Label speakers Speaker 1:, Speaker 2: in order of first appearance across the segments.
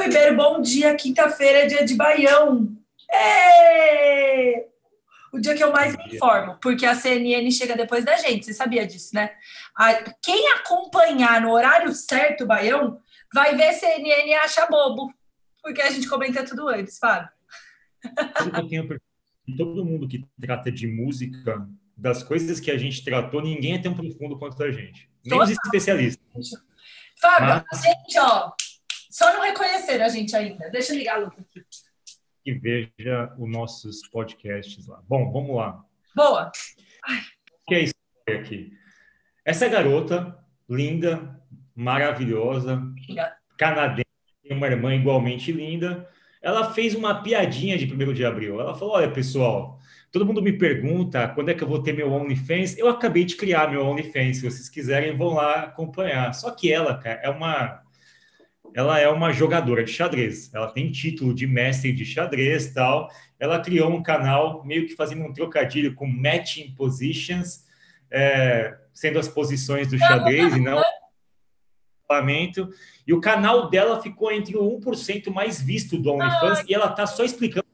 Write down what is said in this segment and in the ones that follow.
Speaker 1: Fábio Ribeiro, bom dia. Quinta-feira é dia de Baião. É! O dia que eu mais me informo, porque a CNN chega depois da gente, você sabia disso, né? Quem acompanhar no horário certo o Baião vai ver CNN e acha bobo, porque a gente comenta tudo antes, Fábio.
Speaker 2: Eu tenho todo mundo que trata de música, das coisas que a gente tratou, ninguém é tão profundo quanto a gente. Nem Total. os especialistas.
Speaker 1: Fábio, Mas... gente, ó, só não reconheceram a gente ainda. Deixa eu ligar a aqui.
Speaker 2: E veja os nossos podcasts lá. Bom, vamos lá.
Speaker 1: Boa.
Speaker 2: Ai. O que é isso aqui? Essa garota, linda, maravilhosa, canadense, tem uma irmã igualmente linda, ela fez uma piadinha de 1 de abril. Ela falou: Olha, pessoal, todo mundo me pergunta quando é que eu vou ter meu OnlyFans. Eu acabei de criar meu OnlyFans. Se vocês quiserem, vão lá acompanhar. Só que ela, cara, é uma. Ela é uma jogadora de xadrez. Ela tem título de mestre de xadrez tal. Ela criou um canal meio que fazendo um trocadilho com matching positions, é, sendo as posições do xadrez e não parlamento, e o canal dela ficou entre o 1% mais visto do OnlyFans, Ai. e ela tá só explicando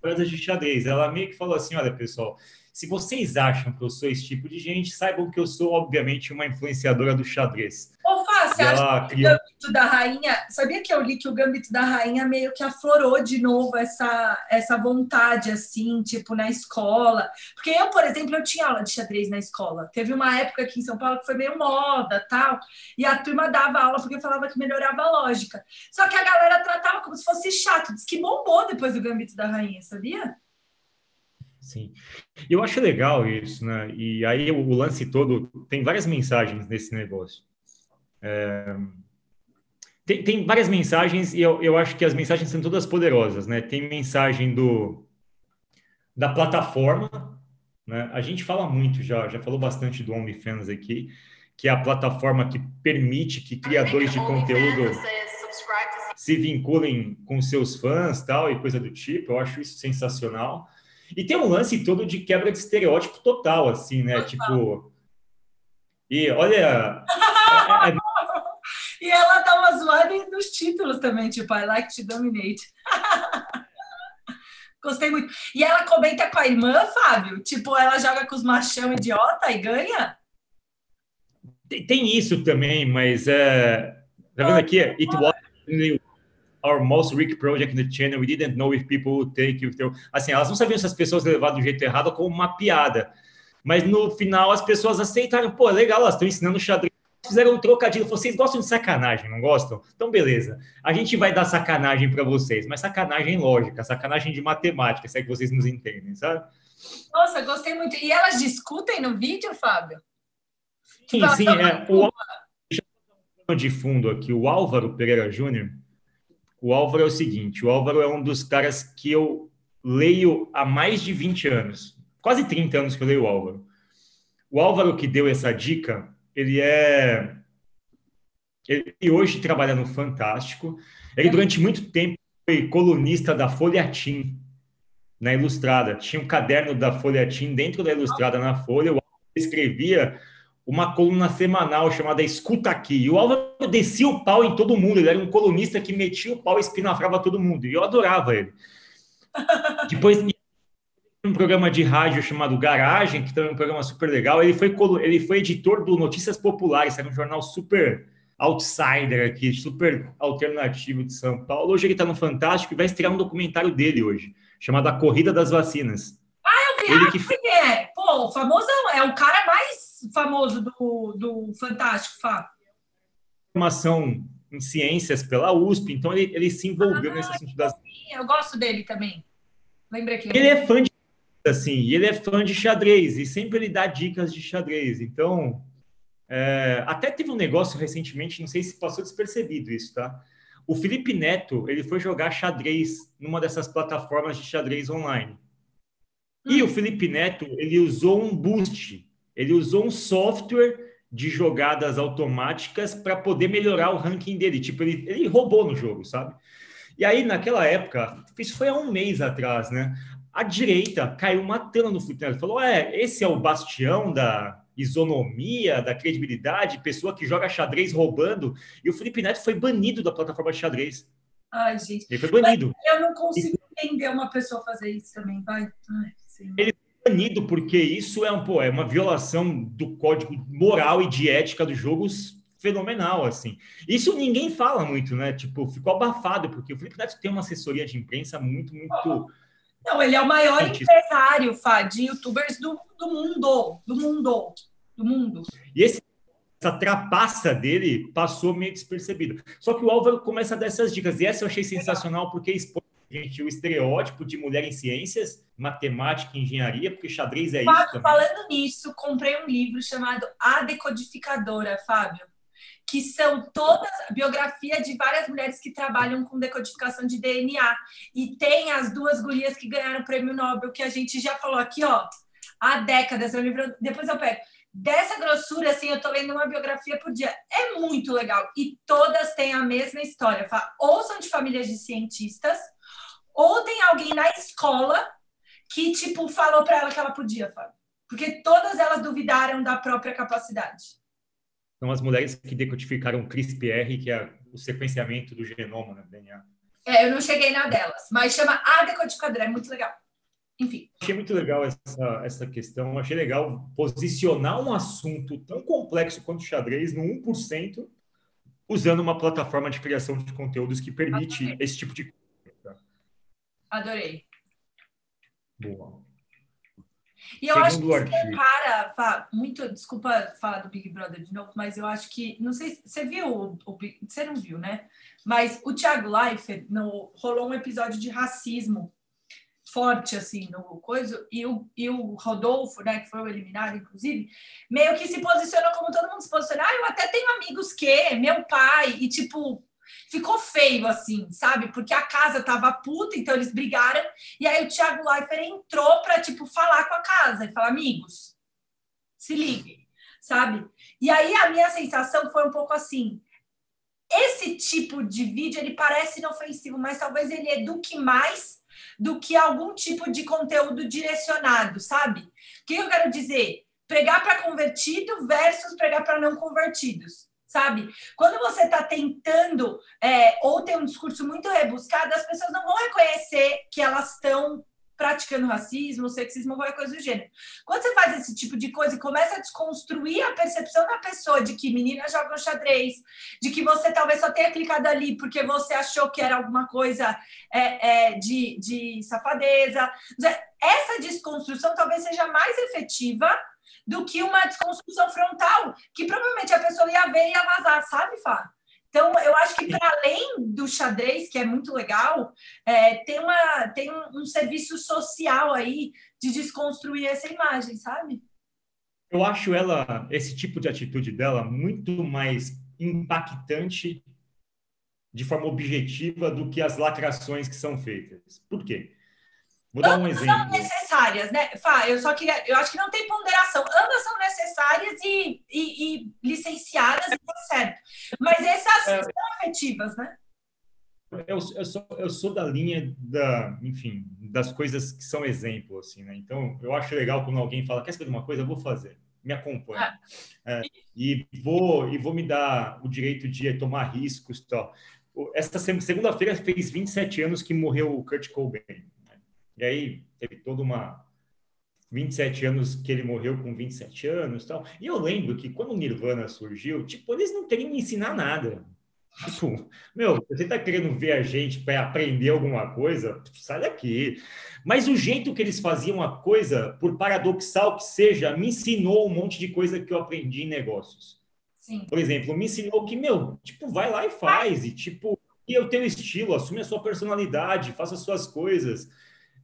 Speaker 2: coisas de xadrez. Ela meio que falou assim: olha, pessoal, se vocês acham que eu sou esse tipo de gente, saibam que eu sou, obviamente, uma influenciadora do xadrez.
Speaker 1: Ô, você acha que criou... o Gambito da Rainha... Sabia que eu li que o Gambito da Rainha meio que aflorou de novo essa, essa vontade, assim, tipo, na escola? Porque eu, por exemplo, eu tinha aula de xadrez na escola. Teve uma época aqui em São Paulo que foi meio moda, tal, e a turma dava aula porque falava que melhorava a lógica. Só que a galera tratava como se fosse chato. Diz que bombou depois do Gambito da Rainha, sabia?
Speaker 2: Sim. Eu acho legal isso, né? E aí o, lance todo tem várias mensagens nesse negócio. É, tem, tem, várias mensagens e eu, eu acho que as mensagens são todas poderosas, né? Tem mensagem do da plataforma, né? A gente fala muito já, já falou bastante do OnlyFans aqui, que é a plataforma que permite que criadores de conteúdo se vinculem com seus fãs, tal e coisa do tipo. Eu acho isso sensacional. E tem um lance todo de quebra de estereótipo total, assim, né? Total. Tipo. E olha.
Speaker 1: é, é... E zoada nos títulos também, tipo, I like to dominate. Gostei muito. E ela comenta com a irmã, Fábio? Tipo, ela joga com os machão idiota e ganha?
Speaker 2: Tem, tem isso também, mas é. Tá vendo aqui? It was our most weak project in the channel. We didn't know if people would take it. Assim, elas não sabiam se as pessoas levavam do jeito errado como uma piada. Mas no final as pessoas aceitaram. Pô, legal, elas estão ensinando xadrez. Fizeram um trocadilho. Vocês gostam de sacanagem, não gostam? Então, beleza. A gente vai dar sacanagem para vocês, mas sacanagem lógica, sacanagem de matemática, se é que vocês nos entendem, sabe?
Speaker 1: Nossa, gostei muito. E elas discutem no vídeo, Fábio?
Speaker 2: Sim, tipo, sim. É, o de fundo aqui, o Álvaro Pereira Júnior, o Álvaro é o seguinte: o Álvaro é um dos caras que eu leio há mais de 20 anos, quase 30 anos que eu leio o Álvaro. O Álvaro que deu essa dica, ele é. Ele hoje trabalha no Fantástico. Ele, durante muito tempo, foi colunista da Folha Tim, na Ilustrada. Tinha um caderno da Folha Tim dentro da Ilustrada na Folha. O Álvaro escrevia uma coluna semanal chamada Escuta Aqui. E o Álvaro descia o pau em todo mundo. Ele era um colunista que metia o pau e espinafrava todo mundo. E eu adorava ele. Depois, um programa de rádio chamado Garagem, que também é um programa super legal. Ele foi, ele foi editor do Notícias Populares, era um jornal super outsider aqui, super alternativo de São Paulo. Hoje ele está no Fantástico e vai estrear um documentário dele hoje, chamado A Corrida das Vacinas.
Speaker 1: Ah, eu vi, ele que... é. Pô, o famoso é o cara mais famoso do, do Fantástico, Fábio?
Speaker 2: Formação em ciências pela USP, então ele, ele se envolveu ah, nesse assunto das.
Speaker 1: Eu gosto dele também. Lembrei que.
Speaker 2: Ele é fã de assim, e ele é fã de xadrez, e sempre ele dá dicas de xadrez. Então, é, até teve um negócio recentemente, não sei se passou despercebido isso, tá? O Felipe Neto, ele foi jogar xadrez numa dessas plataformas de xadrez online. Hum. E o Felipe Neto, ele usou um boost ele usou um software de jogadas automáticas para poder melhorar o ranking dele. Tipo, ele, ele roubou no jogo, sabe? E aí, naquela época, isso foi há um mês atrás, né? A direita caiu matando no Felipe Neto. Falou: é, esse é o bastião da isonomia, da credibilidade, pessoa que joga xadrez roubando. E o Felipe Neto foi banido da plataforma de xadrez.
Speaker 1: Ai, gente.
Speaker 2: Ele foi banido.
Speaker 1: Mas eu não consigo entender uma pessoa fazer isso também, vai. Ai,
Speaker 2: ele foi banido porque isso é, um, pô, é uma violação do código moral e de ética dos jogos fenomenal, assim. Isso ninguém fala muito, né? Tipo, ficou abafado, porque o Felipe Neto tem uma assessoria de imprensa muito, muito...
Speaker 1: Não, ele é o maior empresário, Fá, de youtubers do, do mundo, do mundo, do mundo.
Speaker 2: E esse essa trapaça dele passou meio despercebido. Só que o Álvaro começa a dar essas dicas, e essa eu achei sensacional, porque expõe gente, o estereótipo de mulher em ciências, matemática e engenharia, porque xadrez é
Speaker 1: Fábio,
Speaker 2: isso. Também.
Speaker 1: Falando nisso, comprei um livro chamado A Decodificadora, Fábio, que são todas biografia de várias mulheres que trabalham com decodificação de DNA. E tem as duas gurias que ganharam o prêmio Nobel, que a gente já falou aqui, ó, há décadas. É um livro, depois eu pego dessa grossura, assim, eu tô lendo uma biografia por dia. É muito legal. E todas têm a mesma história. Ou são de famílias de cientistas, ou tem alguém na escola que, tipo, falou para ela que ela podia, Fábio. Porque todas elas duvidaram da própria capacidade.
Speaker 2: São as mulheres que decodificaram o CRISPR, que é o sequenciamento do genoma, né, DNA.
Speaker 1: É, eu não cheguei na delas, mas chama a decodificadora, é muito legal. Enfim.
Speaker 2: Achei muito legal essa, essa questão, achei legal posicionar um assunto tão complexo quanto o xadrez no 1%, usando uma plataforma de criação de conteúdos que permite Adorei. esse tipo de coisa.
Speaker 1: Adorei.
Speaker 2: Boa.
Speaker 1: E eu Segundo acho que um cara, muito, desculpa falar do Big Brother de novo, mas eu acho que, não sei, você viu, o, o você não viu, né? Mas o Thiago Leifert, no, rolou um episódio de racismo forte assim no coisa e o, e o Rodolfo, né, que foi o eliminado inclusive, meio que se posicionou como todo mundo se posiciona. Ah, eu até tenho amigos que, meu pai, e tipo, ficou feio assim, sabe? Porque a casa tava puta, então eles brigaram, e aí o Thiago Leifert entrou para tipo falar com a casa e falar: "Amigos, se liguem", sabe? E aí a minha sensação foi um pouco assim, esse tipo de vídeo ele parece inofensivo, mas talvez ele eduque mais do que algum tipo de conteúdo direcionado, sabe? O que eu quero dizer? Pregar para convertido versus pregar para não convertidos, sabe? Quando você está tentando é, ou tem um discurso muito rebuscado, as pessoas não vão reconhecer que elas estão praticando racismo, sexismo, qualquer coisa do gênero. Quando você faz esse tipo de coisa e começa a desconstruir a percepção da pessoa de que meninas jogam xadrez, de que você talvez só tenha clicado ali porque você achou que era alguma coisa é, é, de, de safadeza, essa desconstrução talvez seja mais efetiva do que uma desconstrução frontal, que provavelmente a pessoa ia ver e ia vazar, sabe, Fá? Então, eu acho que para além do xadrez, que é muito legal, é, tem, uma, tem um, um, serviço social aí de desconstruir essa imagem, sabe?
Speaker 2: Eu acho ela, esse tipo de atitude dela, muito mais impactante de forma objetiva do que as lacrações que são feitas. Por quê?
Speaker 1: Vou dar um Ambas exemplo. são necessárias, né? Fá, eu só queria. Eu acho que não tem ponderação. Ambas são necessárias e, e, e licenciadas, tá certo. Mas essas é, são afetivas, né?
Speaker 2: Eu, eu, sou, eu sou da linha da, enfim, das coisas que são exemplo, assim, né? Então, eu acho legal quando alguém fala, quer saber de uma coisa? Eu vou fazer. Me acompanha. Ah. É, e, vou, e vou me dar o direito de tomar riscos e tal. Essa segunda-feira fez 27 anos que morreu o Kurt Cobain. E aí teve toda uma 27 anos que ele morreu com 27 anos tal. E eu lembro que quando o Nirvana surgiu, tipo, eles não queriam me ensinar nada. Tipo, meu, você tá querendo ver a gente para aprender alguma coisa? Sai daqui. Mas o jeito que eles faziam a coisa, por paradoxal que seja, me ensinou um monte de coisa que eu aprendi em negócios. Sim. Por exemplo, me ensinou que, meu, tipo, vai lá e faz. E, tipo, e eu tenho estilo, assume a sua personalidade, faça as suas coisas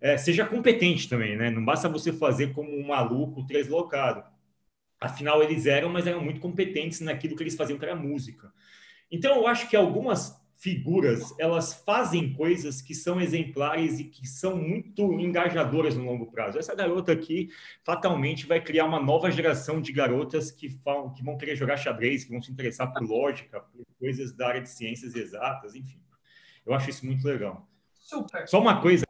Speaker 2: é, seja competente também, né? Não basta você fazer como um maluco deslocado. Afinal, eles eram, mas eram muito competentes naquilo que eles faziam, que era música. Então, eu acho que algumas figuras, elas fazem coisas que são exemplares e que são muito engajadoras no longo prazo. Essa garota aqui, fatalmente, vai criar uma nova geração de garotas que, falam, que vão querer jogar xadrez, que vão se interessar por lógica, por coisas da área de ciências exatas, enfim. Eu acho isso muito legal.
Speaker 1: Super.
Speaker 2: Só uma coisa,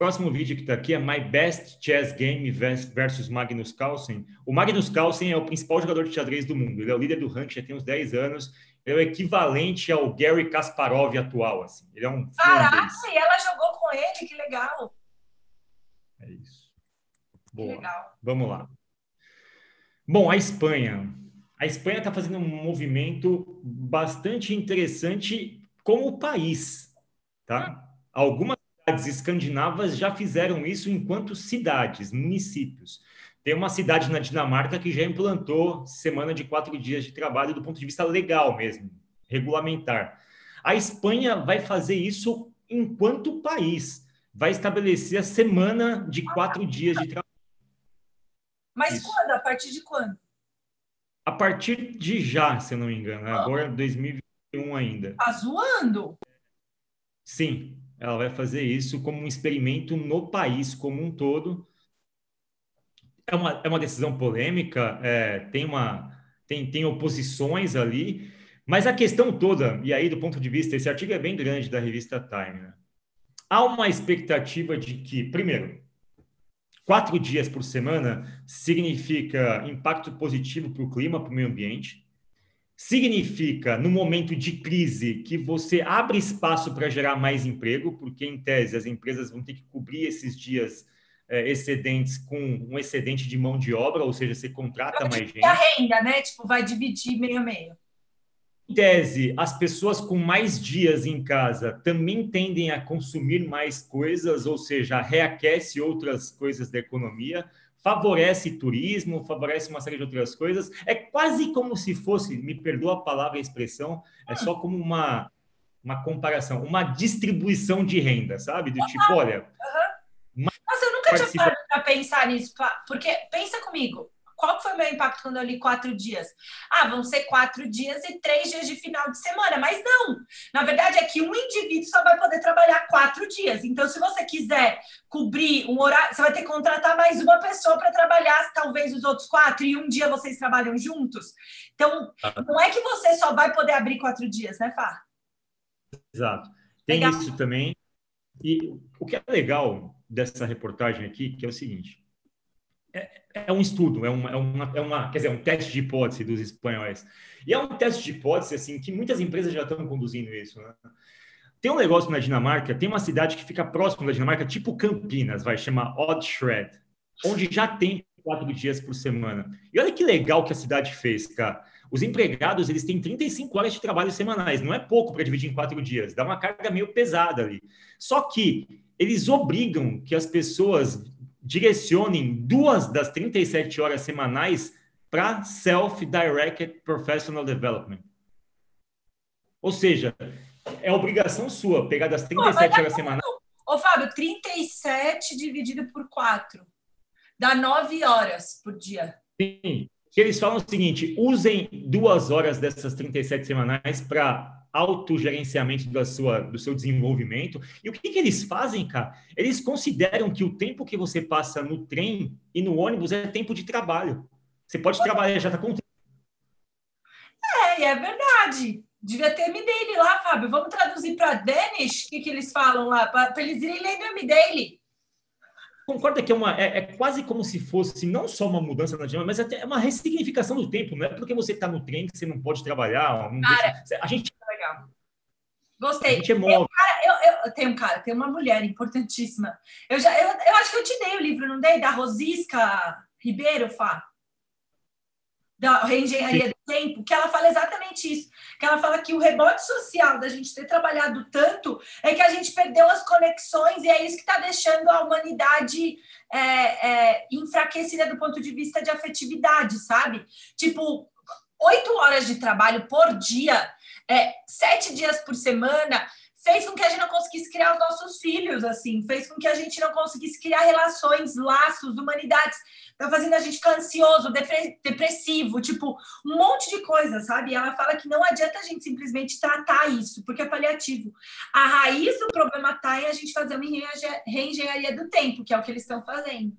Speaker 2: próximo vídeo que está aqui é My Best Chess Game versus Magnus Carlsen. O Magnus Carlsen é o principal jogador de xadrez do mundo. Ele é o líder do ranking já tem uns 10 anos. Ele é o equivalente ao Gary Kasparov atual, assim. Ele é um
Speaker 1: Caraca, e ela jogou com ele, que legal.
Speaker 2: É isso. Boa. legal. Vamos lá. Bom, a Espanha. A Espanha está fazendo um movimento bastante interessante como país, tá? Algumas cidades escandinavas já fizeram isso enquanto cidades, municípios. Tem uma cidade na Dinamarca que já implantou semana de quatro dias de trabalho do ponto de vista legal mesmo, regulamentar. A Espanha vai fazer isso enquanto país, vai estabelecer a semana de quatro dias de trabalho.
Speaker 1: Mas isso. quando? A partir de quando?
Speaker 2: A partir de já, se eu não me engano. Ah. Agora 2021 ainda.
Speaker 1: Tá zoando?
Speaker 2: Sim, ela vai fazer isso como um experimento no país como um todo é uma, é uma decisão polêmica, é, tem, uma, tem, tem oposições ali, mas a questão toda, e aí do ponto de vista, esse artigo é bem grande da revista Time, né? há uma expectativa de que, primeiro, quatro dias por semana significa impacto positivo para o clima, para o meio ambiente, significa, no momento de crise, que você abre espaço para gerar mais emprego, porque, em tese, as empresas vão ter que cobrir esses dias é, excedentes com um excedente de mão de obra, ou seja, você contrata mais gente.
Speaker 1: a renda, né? Tipo, vai dividir meio a meio.
Speaker 2: Em tese, as pessoas com mais dias em casa também tendem a consumir mais coisas, ou seja, reaquece outras coisas da economia, favorece turismo, favorece uma série de outras coisas. É quase como se fosse, me perdoa a palavra e a expressão, é só como uma, uma comparação, uma distribuição de renda, sabe? Do tipo, olha,
Speaker 1: nunca tinha parado para pensar nisso, porque pensa comigo. Qual foi o meu impacto quando eu li quatro dias? Ah, vão ser quatro dias e três dias de final de semana, mas não. Na verdade, é que um indivíduo só vai poder trabalhar quatro dias. Então, se você quiser cobrir um horário, você vai ter que contratar mais uma pessoa para trabalhar, talvez os outros quatro, e um dia vocês trabalham juntos. Então, ah. não é que você só vai poder abrir quatro dias, né, Fá?
Speaker 2: Exato. Tem legal. isso também. E o que é legal dessa reportagem aqui, que é o seguinte: é, é um estudo, é uma, é, uma, é uma, quer dizer, um teste de hipótese dos espanhóis. E é um teste de hipótese, assim, que muitas empresas já estão conduzindo isso, né? Tem um negócio na Dinamarca, tem uma cidade que fica próximo da Dinamarca, tipo Campinas, vai chamar Odd Shred, onde já tem quatro dias por semana. E olha que legal que a cidade fez, cara. Os empregados, eles têm 35 horas de trabalho semanais, não é pouco para dividir em quatro dias, dá uma carga meio pesada ali. Só que eles obrigam que as pessoas direcionem duas das 37 horas semanais para Self-Directed Professional Development. Ou seja, é obrigação sua pegar das 37 Pô, horas semanais.
Speaker 1: Ô, Fábio, 37 dividido por 4 dá 9 horas por dia.
Speaker 2: Sim. Eles falam o seguinte: usem duas horas dessas 37 semanais para autogerenciamento da sua, do seu desenvolvimento. E o que, que eles fazem, cara? Eles consideram que o tempo que você passa no trem e no ônibus é tempo de trabalho. Você pode trabalhar, já está com
Speaker 1: É, é verdade. Devia ter M-Daily lá, Fábio. Vamos traduzir para Danish o que, que eles falam lá, para eles irem lendo M-Daily
Speaker 2: concorda que é, uma, é, é, quase como se fosse não só uma mudança na dinâmica, mas até uma ressignificação do tempo. Não é porque você está no trem que você não pode trabalhar. Não
Speaker 1: deixa, a gente legal. Gostei. A gente é tem, um cara, eu, eu, tem um cara, tem uma mulher importantíssima. Eu, já, eu, eu acho que eu te dei o livro, não dei? Da Rosisca Ribeiro, Fá? Da Reengenharia do Tempo, que ela fala exatamente isso. Que ela fala que o rebote social da gente ter trabalhado tanto é que a gente perdeu as conexões e é isso que está deixando a humanidade é, é, enfraquecida do ponto de vista de afetividade, sabe? Tipo, horas de trabalho por dia é, sete dias por semana, fez com que a gente não conseguisse criar os nossos filhos, assim, fez com que a gente não conseguisse criar relações, laços, humanidades. Tá fazendo a gente ficar ansioso, depressivo, tipo, um monte de coisa, sabe? E ela fala que não adianta a gente simplesmente tratar isso, porque é paliativo. A raiz do problema está em a gente fazer uma reengenharia do tempo, que é o que eles estão fazendo.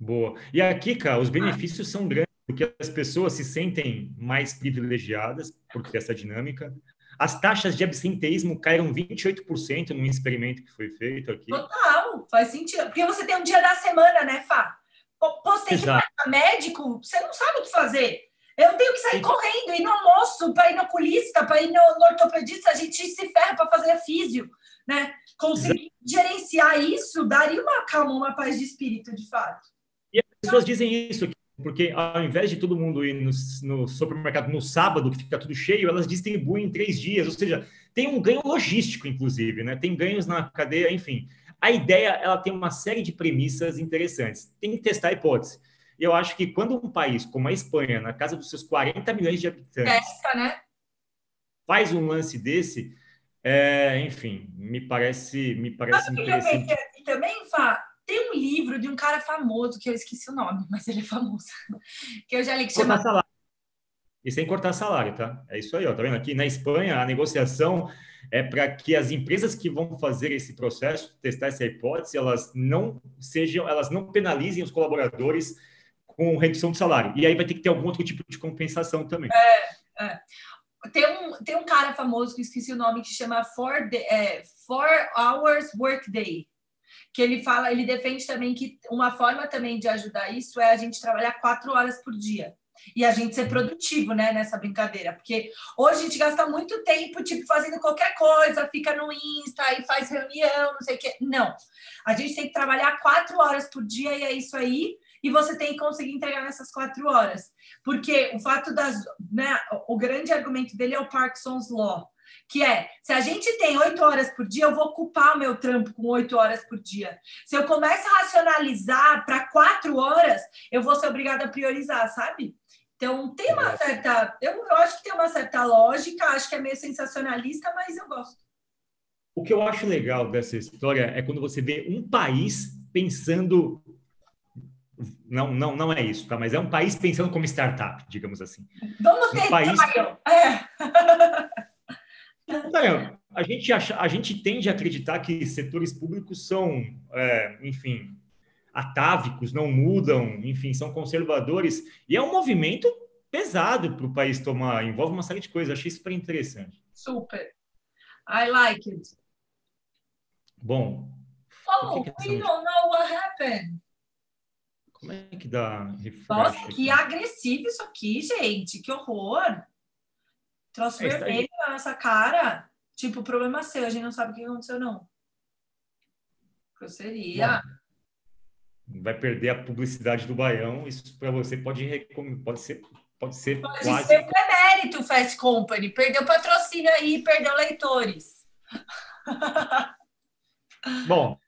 Speaker 2: Boa. E aqui, cara, os benefícios ah. são grandes porque as pessoas se sentem mais privilegiadas por essa dinâmica. As taxas de absenteísmo caíram 28% num experimento que foi feito aqui.
Speaker 1: Total, faz sentido. Porque você tem um dia da semana, né, Fá? Pô, você tem que ir médico, você não sabe o que fazer. Eu tenho que sair correndo, ir no almoço, para ir no oculista, para ir no, no, ortopedista, a gente se ferra para fazer a físio, né? Conseguir Exato. gerenciar isso daria uma calma, uma paz de espírito, de fato.
Speaker 2: E as pessoas dizem isso, porque ao invés de todo mundo ir no, no supermercado no sábado, que fica tudo cheio, elas distribuem em três dias, ou seja, tem um ganho logístico, inclusive, né? Tem ganhos na cadeia, enfim. A ideia, ela tem uma série de premissas interessantes. Tem que testar a hipótese. Eu acho que quando um país como a Espanha, na casa dos seus 40 milhões de habitantes,
Speaker 1: Testa, né?
Speaker 2: faz um lance desse, é, enfim, me parece, me parece Mas, interessante.
Speaker 1: E também, Fá, livro de um cara famoso, que eu esqueci o nome, mas ele é famoso, que eu já li que chama...
Speaker 2: Salário. E sem cortar salário, tá? É isso aí, ó, tá vendo? Aqui na Espanha, a negociação é para que as empresas que vão fazer esse processo, testar essa hipótese, elas não sejam, elas não penalizem os colaboradores com redução de salário. E aí vai ter que ter algum outro tipo de compensação também.
Speaker 1: É, é. Tem, um, tem um cara famoso que esqueci o nome que chama Four, Day, é, Four Hours Workday que ele fala, ele defende também que uma forma também de ajudar isso é a gente trabalhar quatro horas por dia. E a gente ser produtivo, né, nessa brincadeira, porque hoje a gente gasta muito tempo, tipo, fazendo qualquer coisa, fica no Insta e faz reunião, não sei o quê. Não, a gente tem que trabalhar quatro horas por dia e é isso aí, e você tem que conseguir entregar nessas quatro horas, porque o fato das, né, o grande argumento dele é o Parkinson's Law, que é, se a gente tem oito horas por dia, eu vou ocupar o meu trampo com oito horas por dia. Se eu começo a racionalizar para quatro horas, eu vou ser obrigada a priorizar, sabe? Então, tem uma certa. Eu, eu acho que tem uma certa lógica, acho que é meio sensacionalista, mas eu gosto.
Speaker 2: O que eu acho legal dessa história é quando você vê um país pensando. Não, não, não é isso, tá? Mas é um país pensando como startup, digamos assim.
Speaker 1: Vamos ter um país... É.
Speaker 2: É, a, gente acha, a gente tende a acreditar que setores públicos são, é, enfim, atávicos, não mudam, enfim, são conservadores, e é um movimento pesado para o país tomar, envolve uma série de coisas, achei super interessante.
Speaker 1: Super. I like it.
Speaker 2: Bom.
Speaker 1: Oh, que we don't know what happened.
Speaker 2: Como é que dá
Speaker 1: refresh Nossa, aqui? que agressivo isso aqui, gente. Que horror. Troço é, vermelho na nossa cara. Tipo, problema seu, a gente não sabe o que aconteceu, não. Grosseria.
Speaker 2: Vai perder a publicidade do Baião. Isso para você pode, pode ser pode ser
Speaker 1: pode
Speaker 2: quase...
Speaker 1: ser demérito, Fast Company. Perdeu patrocínio aí, perdeu leitores.
Speaker 2: Bom,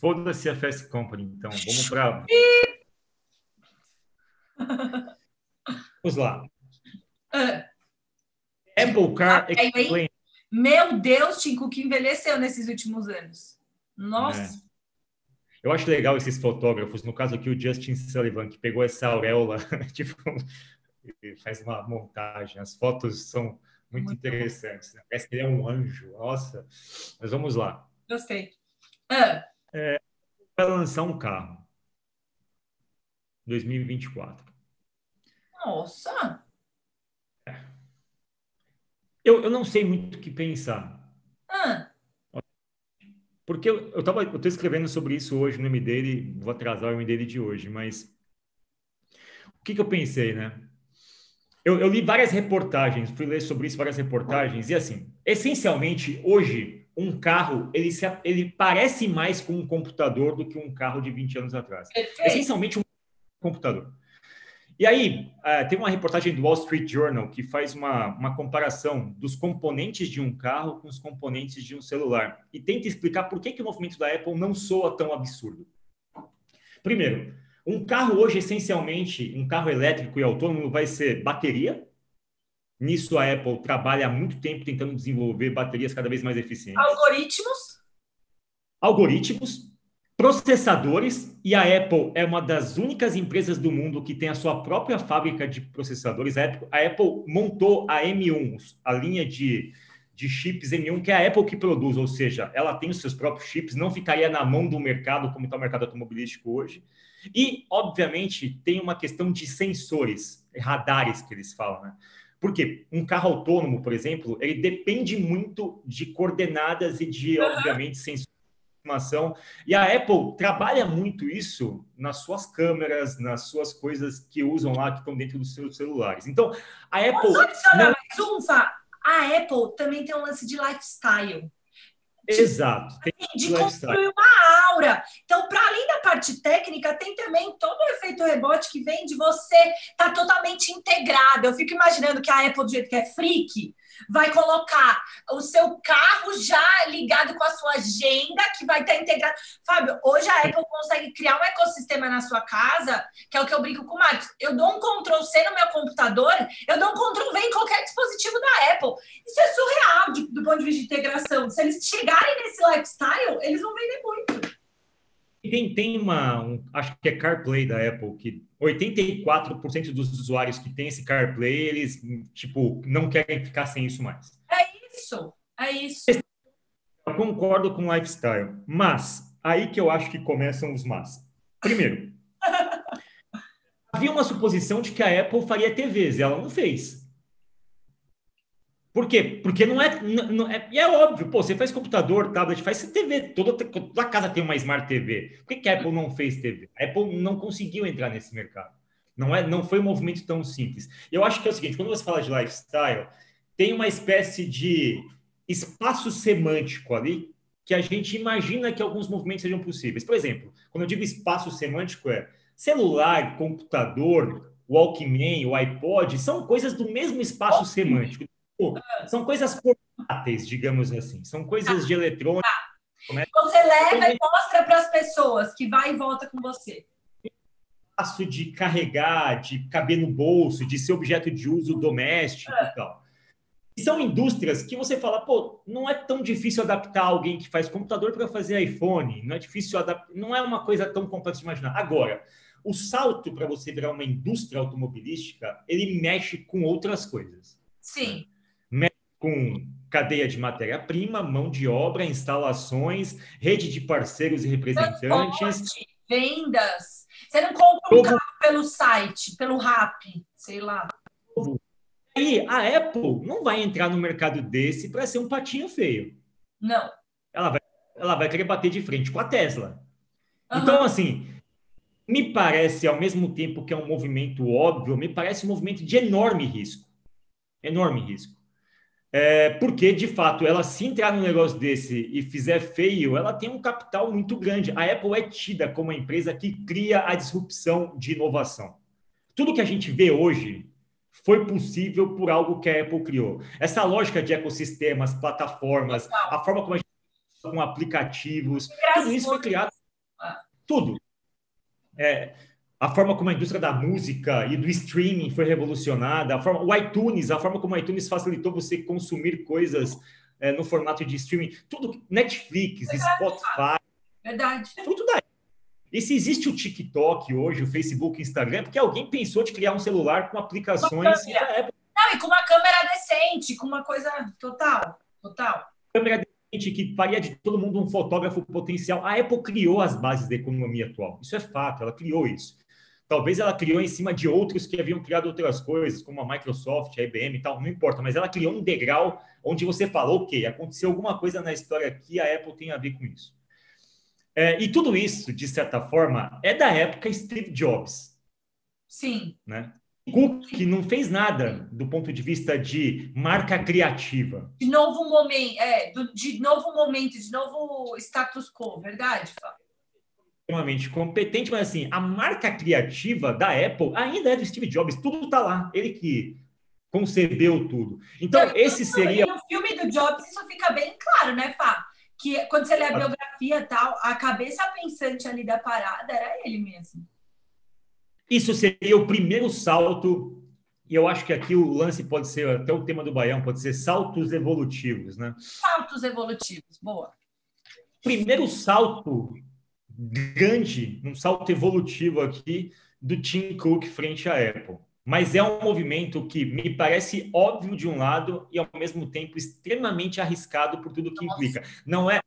Speaker 2: foda-se a Fast Company, então. Vamos para. Vamos lá. Uh. Apple Car.
Speaker 1: Meu Deus, Tim que envelheceu nesses últimos anos. Nossa. É.
Speaker 2: Eu acho legal esses fotógrafos, no caso aqui o Justin Sullivan, que pegou essa auréola, tipo, faz uma montagem. As fotos são muito, muito interessantes. Né? Parece que ele é um anjo. Nossa. Mas vamos lá.
Speaker 1: Gostei. Ah.
Speaker 2: É, vai lançar um carro. 2024.
Speaker 1: Nossa!
Speaker 2: Eu, eu não sei muito o que pensar. Ah. Porque eu estava eu tô escrevendo sobre isso hoje no MD, vou atrasar o MD de hoje, mas o que, que eu pensei, né? Eu, eu, li várias reportagens, fui ler sobre isso várias reportagens, e assim, essencialmente, hoje, um carro, ele, se, ele parece mais com um computador do que um carro de 20 anos atrás. Essencialmente, um computador. E aí, uh, tem uma reportagem do Wall Street Journal que faz uma, uma comparação dos componentes de um carro com os componentes de um celular e tenta explicar por que, que o movimento da Apple não soa tão absurdo. Primeiro, um carro hoje, essencialmente, um carro elétrico e autônomo vai ser bateria. Nisso, a Apple trabalha há muito tempo tentando desenvolver baterias cada vez mais eficientes.
Speaker 1: Algoritmos.
Speaker 2: Algoritmos, processadores, e a Apple é uma das únicas empresas do mundo que tem a sua própria fábrica de processadores. A Apple, a Apple montou a M1, a linha de, de chips M1, que é a Apple que produz, ou seja, ela tem os seus próprios chips, não ficaria na mão do mercado, como está o mercado automobilístico hoje. E, obviamente, tem uma questão de sensores, radares que eles falam, né? Porque um carro autônomo, por exemplo, ele depende muito de coordenadas e de, obviamente, sensores aproximação. E a Apple trabalha muito isso nas suas câmeras, nas suas coisas que usam lá, que estão dentro dos seus celulares. Então, a Apple.
Speaker 1: Adicionar não... mais um, Fá? A Apple também tem um lance de lifestyle.
Speaker 2: Exato.
Speaker 1: Tem de construir uma aura. Então, para além da parte técnica, tem também todo o efeito rebote que vem de você estar tá totalmente integrado. Eu fico imaginando que a Apple, do jeito que é freak, vai colocar o seu carro já ligado com a sua agenda, que vai estar integrado. Fábio, hoje a Apple consegue criar um ecossistema na sua casa, que é o que eu brinco com o Marcos. Eu dou um Ctrl C no meu computador, eu dou um Ctrl V em qualquer dispositivo da Apple. Isso é surreal de, do ponto de vista de integração. Se eles chegarem nesse lifestyle, eles vão vender muito.
Speaker 2: Tem, tem uma, um, acho que é CarPlay da Apple, que 84% dos usuários que têm esse CarPlay, eles, tipo, não querem ficar sem isso mais.
Speaker 1: É isso, é isso.
Speaker 2: Eu concordo com o lifestyle, mas aí que eu acho que começam os mas. Primeiro, havia uma suposição de que a Apple faria TVs, e ela não fez. Por quê? Porque não é, não é. E é óbvio, pô, você faz computador, tablet, faz TV, toda, toda casa tem uma Smart TV. Por que, que a Apple não fez TV? A Apple não conseguiu entrar nesse mercado. Não, é, não foi um movimento tão simples. Eu acho que é o seguinte: quando você fala de lifestyle, tem uma espécie de espaço semântico ali que a gente imagina que alguns movimentos sejam possíveis. Por exemplo, quando eu digo espaço semântico, é celular, computador, Walkman, o iPod, são coisas do mesmo espaço semântico são coisas portáteis, digamos assim. São coisas de eletrônica.
Speaker 1: Tá. Você leva e mostra para as pessoas que vai e volta com você.
Speaker 2: Espaço de carregar, de caber no bolso, de ser objeto de uso doméstico é. e tal. E são indústrias que você fala, pô, não é tão difícil adaptar alguém que faz computador para fazer iPhone, não é difícil adaptar, não é uma coisa tão complexa de imaginar. Agora, o salto para você virar uma indústria automobilística, ele mexe com outras coisas.
Speaker 1: Sim
Speaker 2: com cadeia de matéria-prima, mão de obra, instalações, rede de parceiros e representantes.
Speaker 1: Vendas. Você não compra um carro pelo site, pelo RAP, sei lá.
Speaker 2: Aí a Apple não vai entrar no mercado desse para ser um patinho feio.
Speaker 1: Não.
Speaker 2: Ela vai, ela vai querer bater de frente com a Tesla. Uhum. Então, assim, me parece, ao mesmo tempo que é um movimento óbvio, me parece um movimento de enorme risco. Enorme risco. É, porque, de fato, ela se entrar num negócio desse e fizer feio, ela tem um capital muito grande. A Apple é tida como a empresa que cria a disrupção de inovação. Tudo que a gente vê hoje foi possível por algo que a Apple criou. Essa lógica de ecossistemas, plataformas, a forma como a gente com aplicativos, tudo isso foi criado. Tudo. É, a forma como a indústria da música e do streaming foi revolucionada, a forma, o iTunes, a forma como o iTunes facilitou você consumir coisas é, no formato de streaming, tudo, Netflix, Verdade, Spotify,
Speaker 1: Verdade.
Speaker 2: tudo daí. E se existe o TikTok hoje, o Facebook, o Instagram, porque alguém pensou de criar um celular com aplicações.
Speaker 1: Não, e com uma câmera decente, com uma coisa total, total.
Speaker 2: Câmera decente que faria de todo mundo um fotógrafo potencial. A Apple criou as bases da economia atual. Isso é fato, ela criou isso. Talvez ela criou em cima de outros que haviam criado outras coisas, como a Microsoft, a IBM e tal, não importa, mas ela criou um degrau onde você falou, ok, aconteceu alguma coisa na história aqui, a Apple tem a ver com isso. É, e tudo isso, de certa forma, é da época Steve Jobs.
Speaker 1: Sim.
Speaker 2: Né? Cook não fez nada do ponto de vista de marca criativa.
Speaker 1: De novo momento, é, de novo momento, de novo status quo, verdade, Fábio?
Speaker 2: Extremamente competente, mas assim, a marca criativa da Apple ainda é do Steve Jobs, tudo está lá, ele que concebeu tudo. Então, esse seria.
Speaker 1: No filme do Jobs, isso fica bem claro, né, Fá? Que quando você lê a biografia tal, a cabeça pensante ali da parada era ele mesmo.
Speaker 2: Isso seria o primeiro salto, e eu acho que aqui o lance pode ser, até o tema do Baião, pode ser saltos evolutivos, né?
Speaker 1: Saltos evolutivos, boa.
Speaker 2: Primeiro salto grande, um salto evolutivo aqui do Tim Cook frente à Apple. Mas é um movimento que me parece óbvio de um lado e ao mesmo tempo extremamente arriscado por tudo que implica. Não é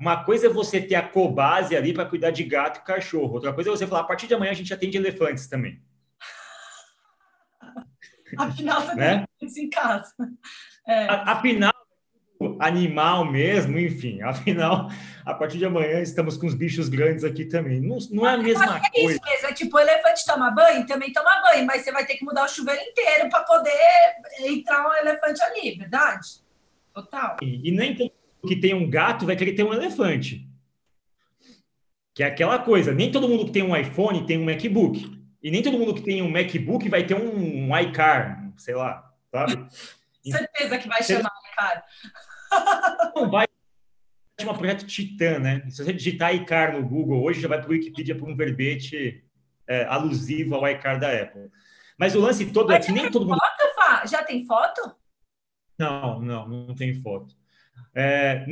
Speaker 2: uma coisa é você ter a cobase ali para cuidar de gato e cachorro. Outra coisa é você falar, a partir de amanhã a gente atende elefantes também.
Speaker 1: Afinal, você né? tem em casa. É.
Speaker 2: Afinal, animal mesmo, enfim. Afinal, a partir de amanhã estamos com os bichos grandes aqui também. Não, não é a mesma é coisa.
Speaker 1: Isso mesmo, é tipo, o elefante toma banho, também toma banho, mas você vai ter que mudar o chuveiro inteiro para poder entrar um elefante ali, verdade? Total.
Speaker 2: E, e nem todo que tem um gato vai querer ter um elefante. Que é aquela coisa, nem todo mundo que tem um iPhone tem um MacBook. E nem todo mundo que tem um MacBook vai ter um, um iCar, sei lá, sabe?
Speaker 1: Certeza que vai chamar iCar.
Speaker 2: Não vai chama projeto Titã, né? Se você digitar iCar no Google hoje, já vai para o Wikipedia por um verbete é, alusivo ao iCar da Apple. Mas o lance todo Mas é que nem todo mundo.
Speaker 1: Foto, Fá? Já tem foto?
Speaker 2: Não, não, não tem foto. É,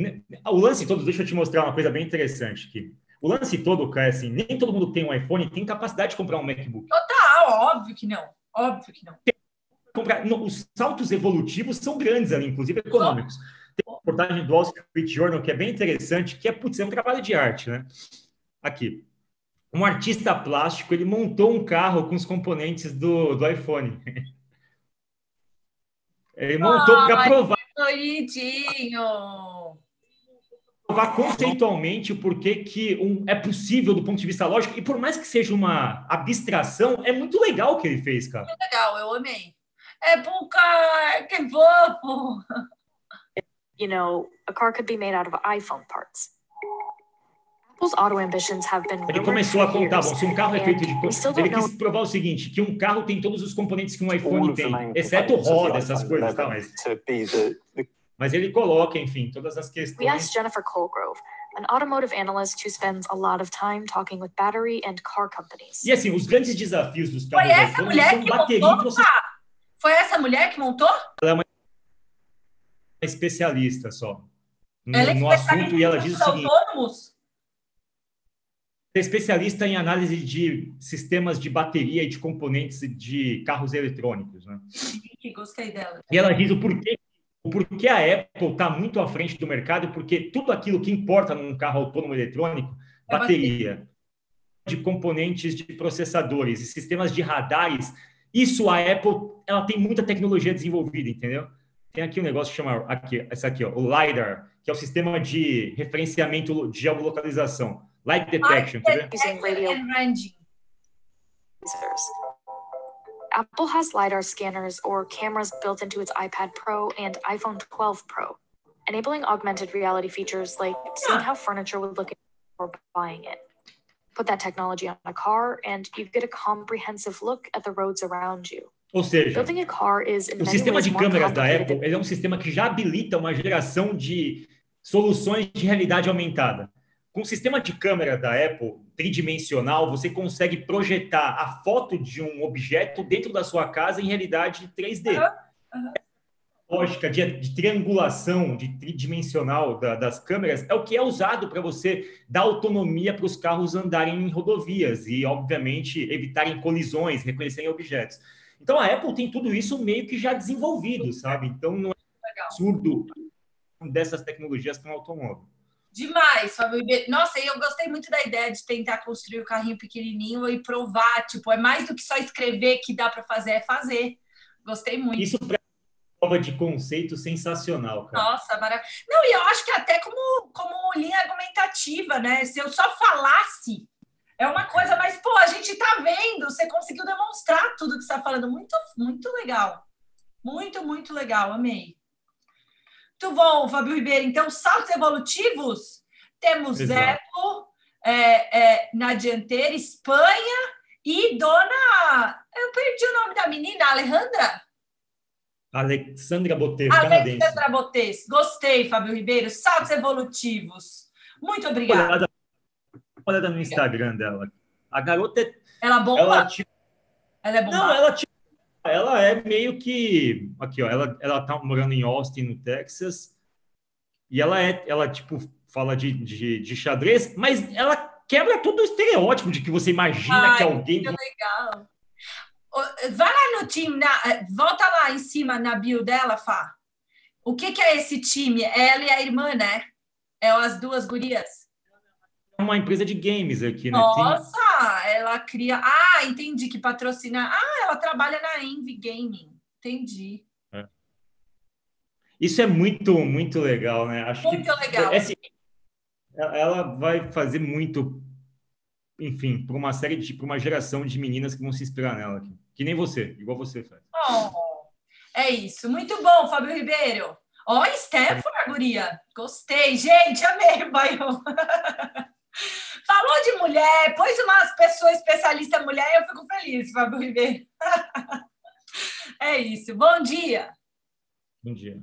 Speaker 2: o lance todo, deixa eu te mostrar uma coisa bem interessante aqui. O lance todo, cara, é assim, nem todo mundo tem um iPhone tem capacidade de comprar um MacBook.
Speaker 1: Total, óbvio que não. Óbvio que não.
Speaker 2: Comprar, não, os saltos evolutivos são grandes ali, inclusive econômicos. Tem uma reportagem do Wall Street Journal que é bem interessante, que é, putz, é um trabalho de arte, né? Aqui. Um artista plástico, ele montou um carro com os componentes do, do iPhone. Ele montou oh, para provar.
Speaker 1: Bonitinho!
Speaker 2: Provar conceitualmente o porquê que um, é possível do ponto de vista lógico, e por mais que seja uma abstração, é muito legal o que ele fez, cara.
Speaker 1: Muito legal, eu amei. É puca, que fofo!
Speaker 3: You know, a car could be made out of iPhone parts. Apple's auto ambitions have been
Speaker 2: Ele começou a contar, bom, se um carro é feito de ele quis provar o seguinte, que um carro tem todos os componentes que um iPhone tem, exceto roda, essas coisas, tá? Mas, mas ele coloca, enfim, todas as questões.
Speaker 3: We asked Jennifer Colgrove, an automotive analyst who spends a lot of time talking with battery and car companies.
Speaker 2: E assim, os grandes desafios dos carros
Speaker 1: Foi essa mulher que montou, process... Foi essa mulher que montou?
Speaker 2: Ela é uma especialista só no, é no assunto e ela diz o seguinte. Autônomos? é especialista em análise de sistemas de bateria e de componentes de carros eletrônicos. Né?
Speaker 1: Gostei dela.
Speaker 2: E ela diz o porquê, o porquê a Apple está muito à frente do mercado, porque tudo aquilo que importa num carro autônomo eletrônico, é bateria, bateria, de componentes de processadores e sistemas de radares, isso a Apple ela tem muita tecnologia desenvolvida, entendeu? Tem aqui um negócio que chama aqui, essa aqui, ó, o LiDAR, que é o sistema de referenciamento de geolocalização Light detection. Light detection
Speaker 3: and ranging. Apple has LiDAR scanners or cameras built into its iPad Pro and iPhone 12 Pro, enabling augmented reality features like seeing how furniture would look before buying it. Put that technology on a car, and you get a comprehensive look at the roads around you.
Speaker 2: Ou seja, o sistema de câmeras da Apple é um sistema que já habilita uma geração de soluções de realidade aumentada. Com o sistema de câmera da Apple tridimensional, você consegue projetar a foto de um objeto dentro da sua casa em realidade 3D. Uhum. Uhum. Lógica de, de, triangulação, de tridimensional da, das câmeras é o que é usado para você dar autonomia para os carros andarem em rodovias e, obviamente, evitarem colisões, reconhecerem objetos. Então, a Apple tem tudo isso meio que já desenvolvido, sabe? Então, não é absurdo dessas tecnologias para um automóvel.
Speaker 1: Demais, Fábio Nossa, eu gostei muito da ideia de tentar construir o carrinho pequenininho e provar, tipo, é mais do que só escrever que dá para fazer, é fazer. Gostei muito.
Speaker 2: Isso para prova de conceito sensacional, cara.
Speaker 1: Nossa, maravilha. Não, e eu acho que até como, como linha argumentativa, né? Se eu só falasse, é uma coisa, mas, pô, a gente tá vendo, você conseguiu demonstrar tudo que você está falando. Muito, muito legal. Muito, muito legal, amei. Muito bom, Fábio Ribeiro. Então, saltos evolutivos, temos Exato. É, é, na dianteira, Espanha e Dona. Eu perdi o nome da menina, Alejandra?
Speaker 2: Alexandra Botes,
Speaker 1: Alexandra Botes. Gostei, Fábio Ribeiro. Saltos evolutivos. Muito obrigada.
Speaker 2: Olha no Instagram dela. A garota é.
Speaker 1: Ela bomba? Ela, tipo... ela é bomba?
Speaker 2: Não, ela tipo ela é meio que aqui, ó, ela ela tá morando em Austin, no Texas, e ela é ela tipo fala de, de, de xadrez, mas ela quebra todo o estereótipo de que você imagina Ai, que alguém
Speaker 1: que legal. Vai lá no time, na, eh, volta lá em cima na bio dela, Fá. O que, que é esse time? Ela e a irmã, né? É as duas gurias.
Speaker 2: Uma empresa de games aqui,
Speaker 1: né? Nossa, Tem... ela cria. Ah, entendi que patrocina. Ah, ela trabalha na Envy Gaming. Entendi. É.
Speaker 2: Isso é muito, muito legal, né?
Speaker 1: Acho muito que, legal.
Speaker 2: É, assim, ela vai fazer muito, enfim, para uma série de, para uma geração de meninas que vão se inspirar nela, aqui. que nem você, igual você faz.
Speaker 1: Oh, é isso, muito bom, Fábio Ribeiro. Ó, oh, Stephanie, guria. Gostei, gente, amei o Baião. Falou de mulher, pôs uma pessoa especialista mulher, eu fico feliz, Fábio Ribeiro. é isso. Bom dia.
Speaker 2: Bom dia.